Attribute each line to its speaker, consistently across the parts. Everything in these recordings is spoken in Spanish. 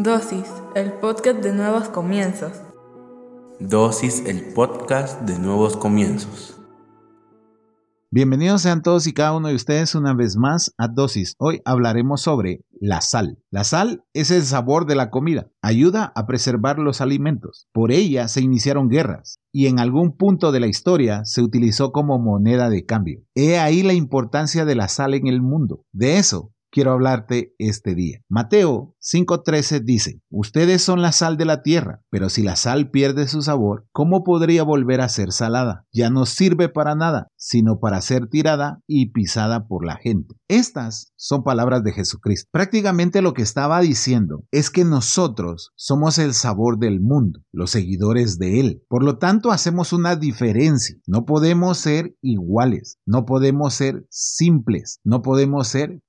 Speaker 1: Dosis, el podcast de nuevos comienzos.
Speaker 2: Dosis, el podcast de nuevos comienzos.
Speaker 3: Bienvenidos sean todos y cada uno de ustedes una vez más a Dosis. Hoy hablaremos sobre la sal. La sal es el sabor de la comida, ayuda a preservar los alimentos. Por ella se iniciaron guerras y en algún punto de la historia se utilizó como moneda de cambio. He ahí la importancia de la sal en el mundo. De eso quiero hablarte este día. Mateo 5:13 dice, ustedes son la sal de la tierra, pero si la sal pierde su sabor, ¿cómo podría volver a ser salada? Ya no sirve para nada, sino para ser tirada y pisada por la gente. Estas son palabras de Jesucristo. Prácticamente lo que estaba diciendo es que nosotros somos el sabor del mundo, los seguidores de Él. Por lo tanto, hacemos una diferencia. No podemos ser iguales, no podemos ser simples, no podemos ser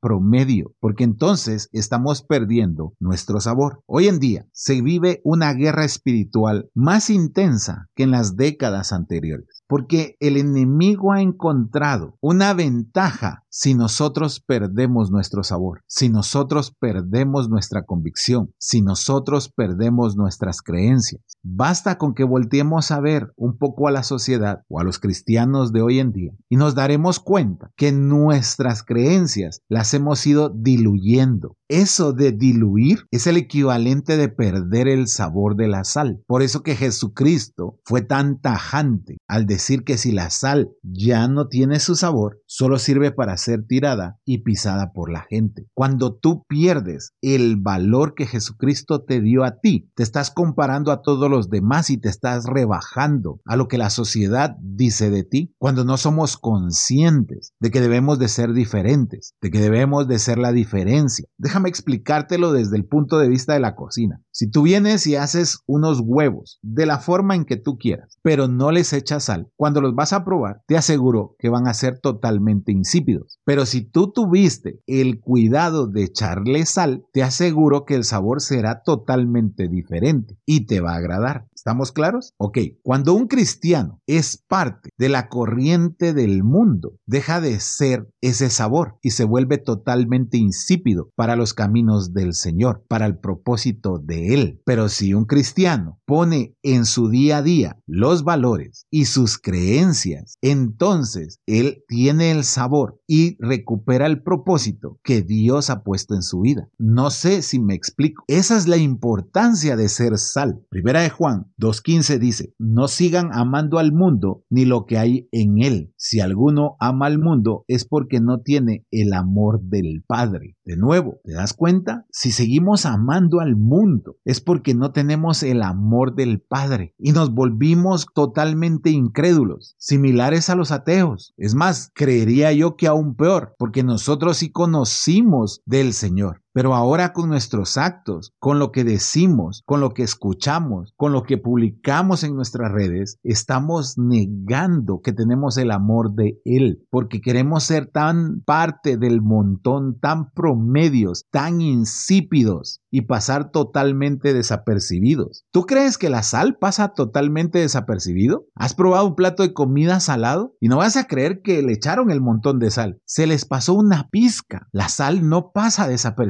Speaker 3: porque entonces estamos perdiendo nuestro sabor. Hoy en día se vive una guerra espiritual más intensa que en las décadas anteriores, porque el enemigo ha encontrado una ventaja si nosotros perdemos nuestro sabor, si nosotros perdemos nuestra convicción, si nosotros perdemos nuestras creencias. Basta con que volteemos a ver un poco a la sociedad o a los cristianos de hoy en día y nos daremos cuenta que nuestras creencias las hemos ido diluyendo. Eso de diluir es el equivalente de perder el sabor de la sal. Por eso que Jesucristo fue tan tajante al decir que si la sal ya no tiene su sabor, solo sirve para ser tirada y pisada por la gente. Cuando tú pierdes el valor que Jesucristo te dio a ti, te estás comparando a todos los demás y te estás rebajando a lo que la sociedad dice de ti, cuando no somos conscientes de que debemos de ser diferentes, de que debemos de ser la diferencia. Déjame explicártelo desde el punto de vista de la cocina. Si tú vienes y haces unos huevos de la forma en que tú quieras, pero no les echas sal, cuando los vas a probar, te aseguro que van a ser totalmente insípidos. Pero si tú tuviste el cuidado de echarle sal, te aseguro que el sabor será totalmente diferente y te va a agradar. ¿Estamos claros? Ok, cuando un cristiano es parte de la corriente del mundo, deja de ser ese sabor y se vuelve totalmente insípido para los caminos del Señor, para el propósito de Él. Pero si un cristiano pone en su día a día los valores y sus creencias, entonces Él tiene el sabor y recupera el propósito que Dios ha puesto en su vida. No sé si me explico. Esa es la importancia de ser sal. Primera de Juan 2.15 dice, no sigan amando al mundo ni lo que hay en él. Si alguno ama al mundo es porque no tiene el amor del Padre. De nuevo, ¿te das cuenta? Si seguimos amando al mundo es porque no tenemos el amor del Padre y nos volvimos totalmente incrédulos, similares a los ateos. Es más, creería yo que aún peor, porque nosotros sí conocimos del Señor. Pero ahora con nuestros actos, con lo que decimos, con lo que escuchamos, con lo que publicamos en nuestras redes, estamos negando que tenemos el amor de Él, porque queremos ser tan parte del montón, tan promedios, tan insípidos y pasar totalmente desapercibidos. ¿Tú crees que la sal pasa totalmente desapercibido? ¿Has probado un plato de comida salado? Y no vas a creer que le echaron el montón de sal. Se les pasó una pizca. La sal no pasa desapercibida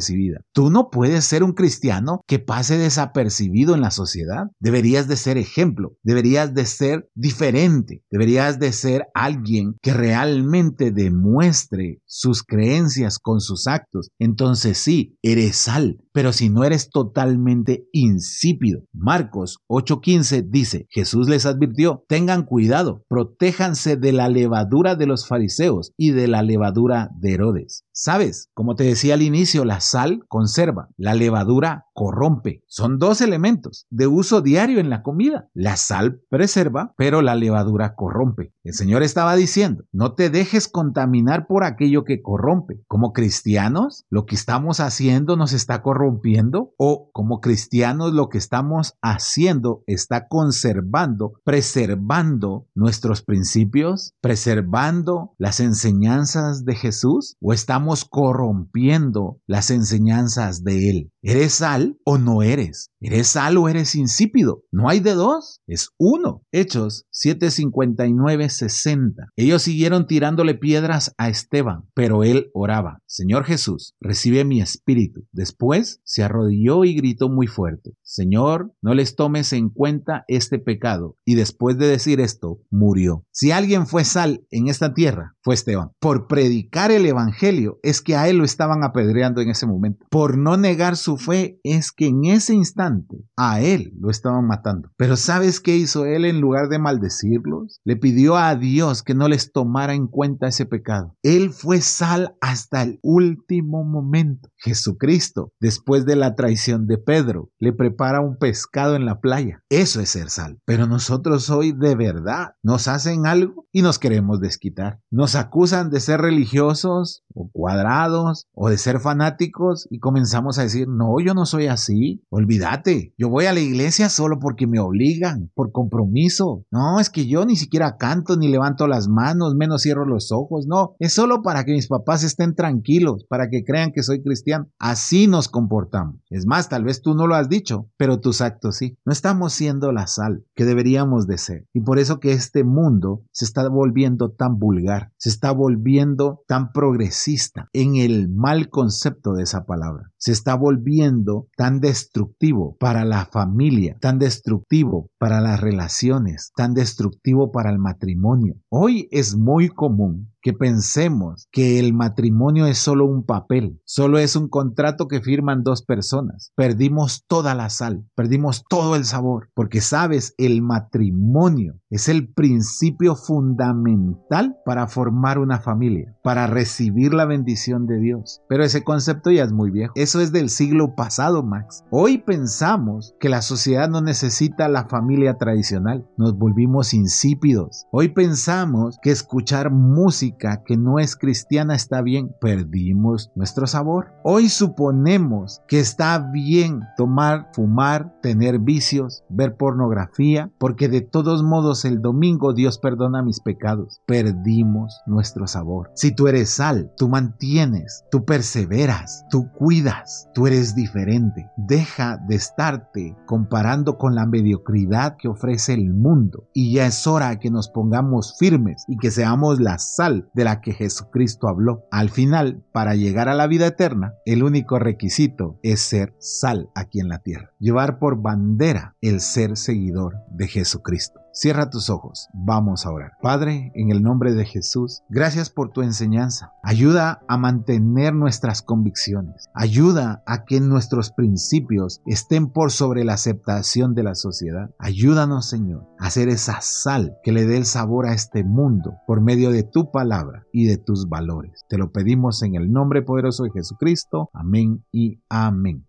Speaker 3: Tú no puedes ser un cristiano que pase desapercibido en la sociedad. Deberías de ser ejemplo, deberías de ser diferente, deberías de ser alguien que realmente demuestre sus creencias con sus actos. Entonces sí, eres sal, pero si no eres totalmente insípido. Marcos 8:15 dice, Jesús les advirtió, tengan cuidado, protéjanse de la levadura de los fariseos y de la levadura de Herodes. Sabes, como te decía al inicio, la sal conserva, la levadura corrompe. Son dos elementos de uso diario en la comida. La sal preserva, pero la levadura corrompe. El Señor estaba diciendo, no te dejes contaminar por aquello que corrompe. Como cristianos, lo que estamos haciendo nos está corrompiendo o como cristianos lo que estamos haciendo está conservando, preservando nuestros principios, preservando las enseñanzas de Jesús o estamos corrompiendo las enseñanzas de Él. ¿Eres sal o no eres? ¿Eres sal o eres insípido? No hay de dos, es uno. Hechos 7:59-60. Ellos siguieron tirándole piedras a Esteban, pero él oraba, Señor Jesús, recibe mi espíritu. Después se arrodilló y gritó muy fuerte, Señor, no les tomes en cuenta este pecado. Y después de decir esto, murió. Si alguien fue sal en esta tierra, fue Esteban. Por predicar el Evangelio es que a él lo estaban apedreando en ese momento. Por no negar su fe es que en ese instante a él lo estaban matando. Pero ¿sabes qué hizo él en lugar de maldecirlos? Le pidió a Dios que no les tomara en cuenta ese pecado. Él fue sal hasta el último momento. Jesucristo, después de la traición de Pedro, le prepara un pescado en la playa. Eso es ser sal. Pero nosotros hoy de verdad nos hacen algo y nos queremos desquitar. Nos acusan de ser religiosos o cuadrados o de ser fanáticos y comenzamos a decir, no, yo no soy así. Olvídate, yo voy a la iglesia solo porque me obligan, por compromiso. No, es que yo ni siquiera canto ni levanto las manos, menos cierro los ojos. No, es solo para que mis papás estén tranquilos, para que crean que soy cristiano. Así nos comportamos. Es más, tal vez tú no lo has dicho, pero tus actos sí. No estamos siendo la sal que deberíamos de ser. Y por eso que este mundo se está volviendo tan vulgar, se está volviendo tan progresista en el mal concepto de esa palabra. Se está volviendo tan destructivo para la familia, tan destructivo para las relaciones, tan destructivo para el matrimonio. Hoy es muy común que pensemos que el matrimonio es solo un papel, solo es un contrato que firman dos personas. Perdimos toda la sal, perdimos todo el sabor, porque sabes, el matrimonio es el principio fundamental para formar una familia, para recibir la bendición de Dios. Pero ese concepto ya es muy viejo. Eso es del siglo pasado, Max. Hoy pensamos que la sociedad no necesita la familia tradicional. Nos volvimos insípidos. Hoy pensamos que escuchar música que no es cristiana está bien, perdimos nuestro sabor. Hoy suponemos que está bien tomar, fumar, tener vicios, ver pornografía, porque de todos modos el domingo Dios perdona mis pecados. Perdimos nuestro sabor. Si tú eres sal, tú mantienes, tú perseveras, tú cuidas, tú eres diferente. Deja de estarte comparando con la mediocridad que ofrece el mundo. Y ya es hora que nos pongamos firmes y que seamos la sal de la que Jesucristo habló. Al final, para llegar a la vida eterna, el único requisito es ser sal aquí en la tierra. Llevar por bandera el ser seguidor de Jesucristo. Cierra tus ojos, vamos a orar. Padre, en el nombre de Jesús, gracias por tu enseñanza. Ayuda a mantener nuestras convicciones. Ayuda a que nuestros principios estén por sobre la aceptación de la sociedad. Ayúdanos, Señor, a hacer esa sal que le dé el sabor a este mundo por medio de tu palabra y de tus valores. Te lo pedimos en el nombre poderoso de Jesucristo. Amén y amén.